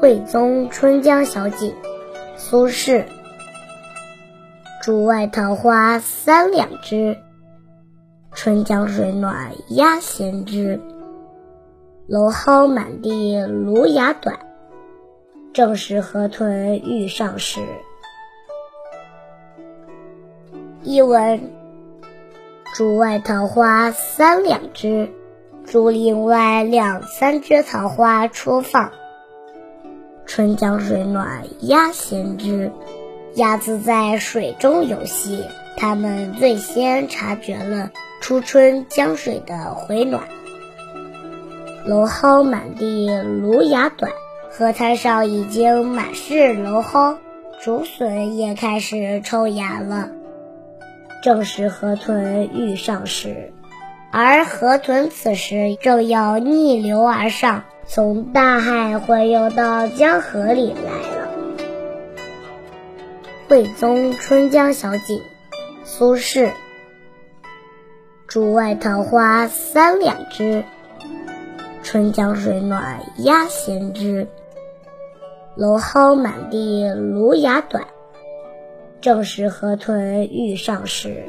惠宗春江小景，苏轼。竹外桃花三两枝，春江水暖鸭先知。蒌蒿满地芦芽短，正是河豚欲上时。译文：竹外桃花三两枝，竹林外两三枝桃花初放。春江水暖鸭先知，鸭子在水中游戏，它们最先察觉了初春江水的回暖。蒌蒿满地芦芽短，河滩上已经满是蒌蒿，竹笋也开始抽芽了，正是河豚欲上时。而河豚此时正要逆流而上。从大海洄游到江河里来了。惠宗春江小景，苏轼。竹外桃花三两枝，春江水暖鸭先知。蒌蒿满地芦芽短，正是河豚欲上时。